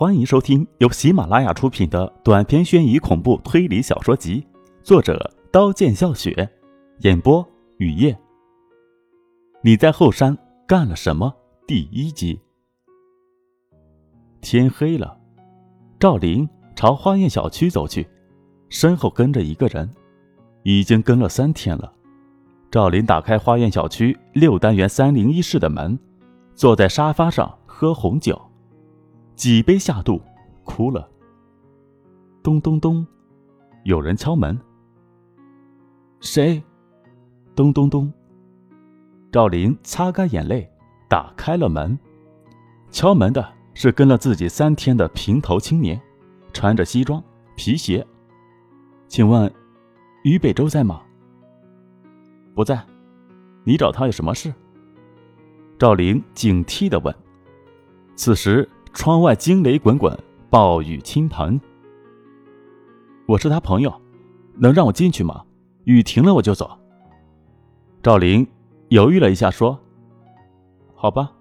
欢迎收听由喜马拉雅出品的短篇悬疑恐怖推理小说集，作者刀剑笑雪，演播雨夜。你在后山干了什么？第一集。天黑了，赵林朝花苑小区走去，身后跟着一个人，已经跟了三天了。赵林打开花苑小区六单元三零一室的门，坐在沙发上喝红酒。几杯下肚，哭了。咚咚咚，有人敲门。谁？咚咚咚。赵林擦干眼泪，打开了门。敲门的是跟了自己三天的平头青年，穿着西装皮鞋。请问，于北洲在吗？不在。你找他有什么事？赵林警惕的问。此时。窗外惊雷滚滚，暴雨倾盆。我是他朋友，能让我进去吗？雨停了我就走。赵林犹豫了一下，说：“好吧。”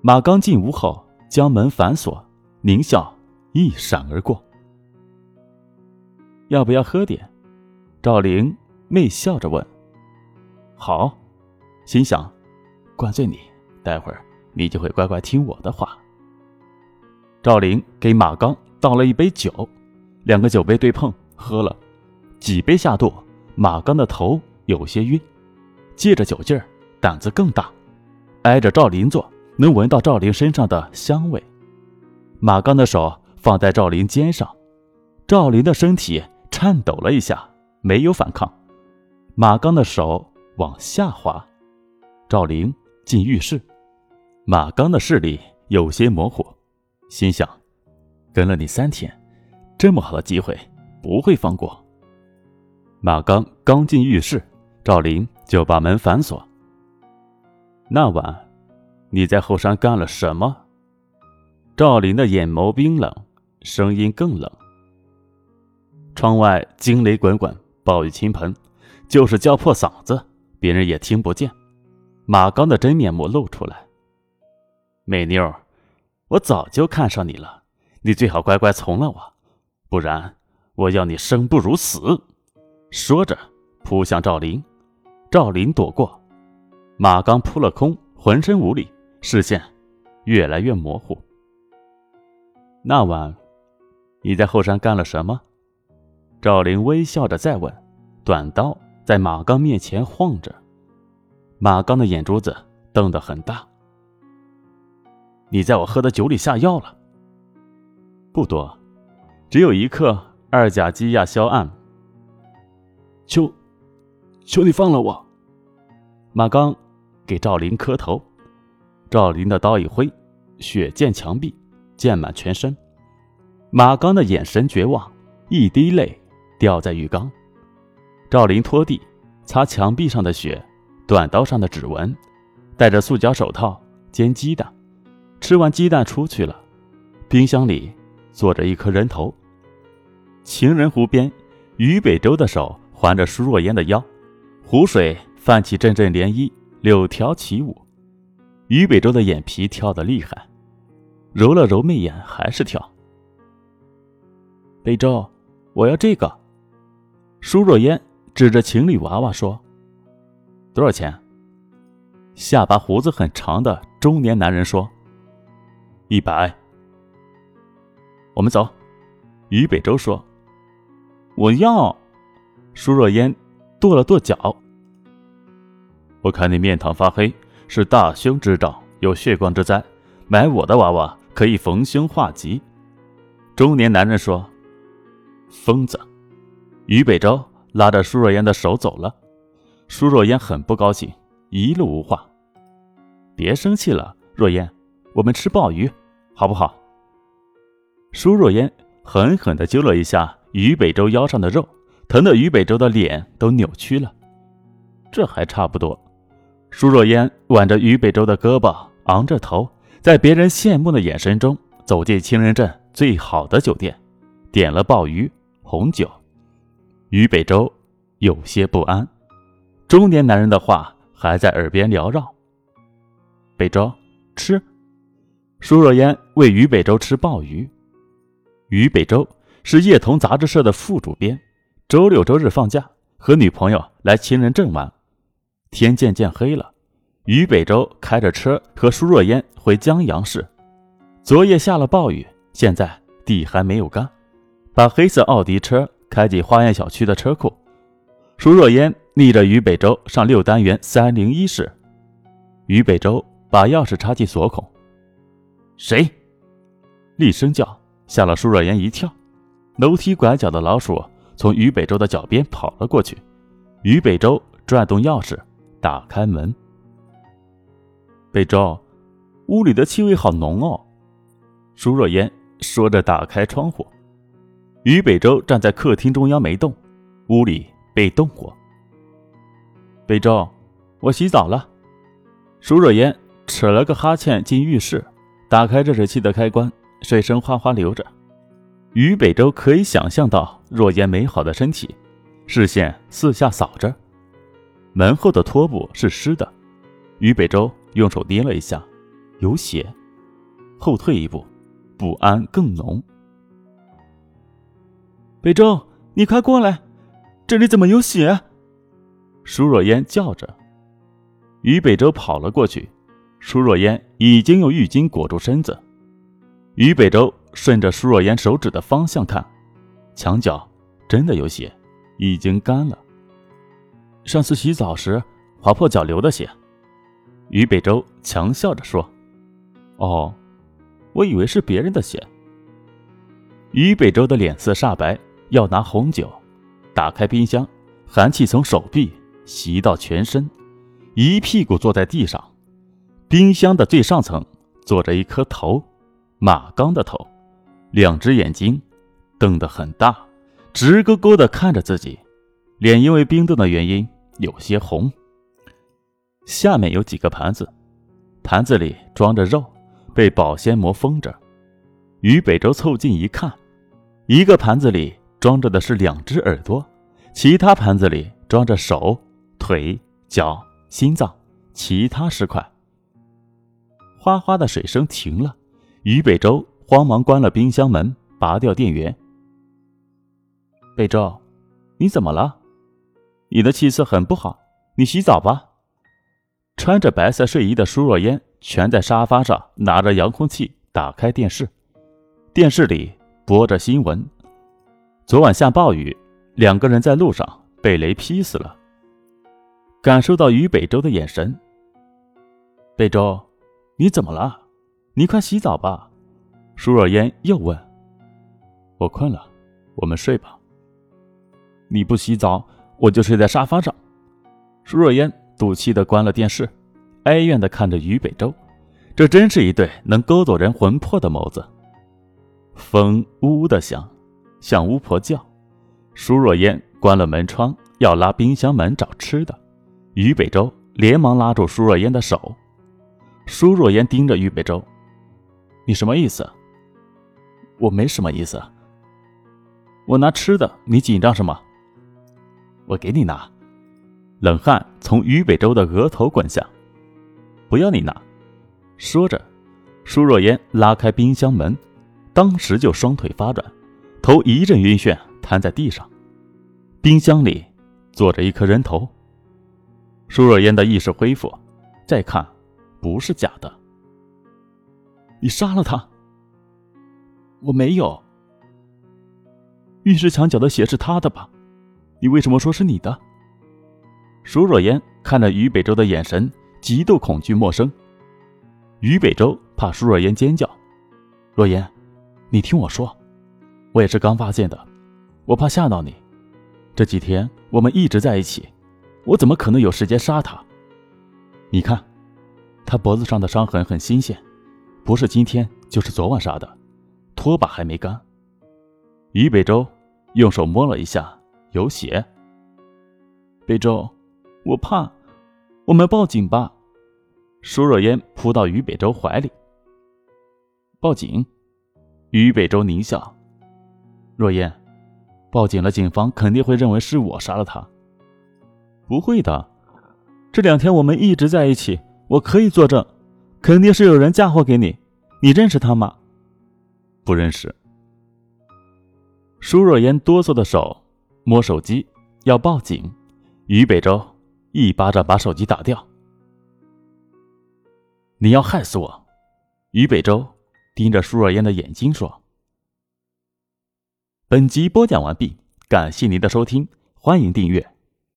马刚进屋后，将门反锁，狞笑一闪而过。要不要喝点？赵林媚笑着问。好，心想，灌醉你，待会儿你就会乖乖听我的话。赵林给马刚倒了一杯酒，两个酒杯对碰，喝了几杯下肚，马刚的头有些晕，借着酒劲儿，胆子更大，挨着赵林坐，能闻到赵林身上的香味。马刚的手放在赵林肩上，赵林的身体颤抖了一下，没有反抗。马刚的手往下滑，赵林进浴室，马刚的视力有些模糊。心想，跟了你三天，这么好的机会不会放过。马刚刚进浴室，赵林就把门反锁。那晚，你在后山干了什么？赵林的眼眸冰冷，声音更冷。窗外惊雷滚滚，暴雨倾盆，就是叫破嗓子，别人也听不见。马刚的真面目露出来，美妞。我早就看上你了，你最好乖乖从了我，不然我要你生不如死。说着扑向赵林，赵林躲过，马刚扑了空，浑身无力，视线越来越模糊。那晚你在后山干了什么？赵林微笑着再问，短刀在马刚面前晃着，马刚的眼珠子瞪得很大。你在我喝的酒里下药了，不多，只有一克二甲基亚硝胺。求，求你放了我！马刚给赵林磕头，赵林的刀一挥，血溅墙壁，溅满全身。马刚的眼神绝望，一滴泪掉在浴缸。赵林拖地，擦墙壁上的血，短刀上的指纹，戴着塑胶手套煎鸡蛋。吃完鸡蛋出去了，冰箱里坐着一颗人头。情人湖边，于北洲的手环着舒若烟的腰，湖水泛起阵阵涟漪，柳条起舞。于北洲的眼皮跳得厉害，揉了揉媚眼，还是跳。北洲，我要这个。舒若烟指着情侣娃娃说：“多少钱？”下巴胡子很长的中年男人说。一百，我们走。于北洲说：“我要。”舒若烟跺了跺脚。我看你面堂发黑，是大凶之兆，有血光之灾。买我的娃娃可以逢凶化吉。中年男人说：“疯子！”于北洲拉着舒若烟的手走了。舒若烟很不高兴，一路无话。别生气了，若烟。我们吃鲍鱼，好不好？舒若烟狠狠地揪了一下于北洲腰上的肉，疼得于北洲的脸都扭曲了。这还差不多。舒若烟挽着于北洲的胳膊，昂着头，在别人羡慕的眼神中走进情人镇最好的酒店，点了鲍鱼、红酒。于北洲有些不安，中年男人的话还在耳边缭绕。北洲，吃。舒若烟喂于北周吃鲍鱼。于北周是叶童杂志社的副主编，周六周日放假，和女朋友来情人镇玩。天渐渐黑了，于北周开着车和舒若烟回江阳市。昨夜下了暴雨，现在地还没有干，把黑色奥迪车开进花园小区的车库。舒若烟逆着于北周上六单元三零一室，于北周把钥匙插进锁孔。谁？厉声叫，吓了舒若烟一跳。楼梯拐角的老鼠从于北周的脚边跑了过去。于北周转动钥匙，打开门。北周，屋里的气味好浓哦。舒若烟说着，打开窗户。于北周站在客厅中央没动，屋里。被动过。北周，我洗澡了。舒若烟扯了个哈欠进浴室，打开热水器的开关，水声哗哗流着。于北周可以想象到若烟美好的身体，视线四下扫着，门后的拖布是湿的。于北周用手捏了一下，有血。后退一步，不安更浓。北周，你快过来！这里怎么有血？舒若烟叫着。于北周跑了过去，舒若烟已经用浴巾裹住身子。于北周顺着舒若烟手指的方向看，墙角真的有血，已经干了。上次洗澡时划破脚流的血。于北周强笑着说：“哦，我以为是别人的血。”于北周的脸色煞白，要拿红酒。打开冰箱，寒气从手臂袭到全身，一屁股坐在地上。冰箱的最上层坐着一颗头，马刚的头，两只眼睛瞪得很大，直勾勾地看着自己，脸因为冰冻的原因有些红。下面有几个盘子，盘子里装着肉，被保鲜膜封着。于北周凑近一看，一个盘子里。装着的是两只耳朵，其他盘子里装着手、腿、脚、心脏，其他尸块。哗哗的水声停了，于北周慌忙关了冰箱门，拔掉电源。北周，你怎么了？你的气色很不好，你洗澡吧。穿着白色睡衣的舒若烟蜷在沙发上，拿着遥控器打开电视，电视里播着新闻。昨晚下暴雨，两个人在路上被雷劈死了。感受到于北周的眼神，北周，你怎么了？你快洗澡吧。舒若烟又问：“我困了，我们睡吧。”你不洗澡，我就睡在沙发上。舒若烟赌气的关了电视，哀怨的看着于北洲，这真是一对能勾走人魂魄的眸子。风呜呜的响。像巫婆叫，舒若烟关了门窗，要拉冰箱门找吃的。于北洲连忙拉住舒若烟的手。舒若烟盯着于北周：“你什么意思？”“我没什么意思。”“我拿吃的，你紧张什么？”“我给你拿。”冷汗从于北周的额头滚下。“不要你拿。”说着，舒若烟拉开冰箱门，当时就双腿发软。头一阵晕眩，瘫在地上。冰箱里坐着一颗人头。舒若烟的意识恢复，再看，不是假的。你杀了他？我没有。浴室墙角的血是他的吧？你为什么说是你的？舒若烟看着于北周的眼神极度恐惧陌生。于北周怕舒若烟尖叫。若烟，你听我说。我也是刚发现的，我怕吓到你。这几天我们一直在一起，我怎么可能有时间杀他？你看，他脖子上的伤痕很新鲜，不是今天就是昨晚杀的，拖把还没干。于北周用手摸了一下，有血。北周，我怕，我们报警吧。舒若烟扑到于北周怀里。报警？于北周狞笑。若烟，报警了，警方肯定会认为是我杀了他。不会的，这两天我们一直在一起，我可以作证，肯定是有人嫁祸给你。你认识他吗？不认识。舒若烟哆嗦的手摸手机，要报警。于北洲一巴掌把手机打掉。你要害死我！于北洲盯着舒若烟的眼睛说。本集播讲完毕，感谢您的收听，欢迎订阅。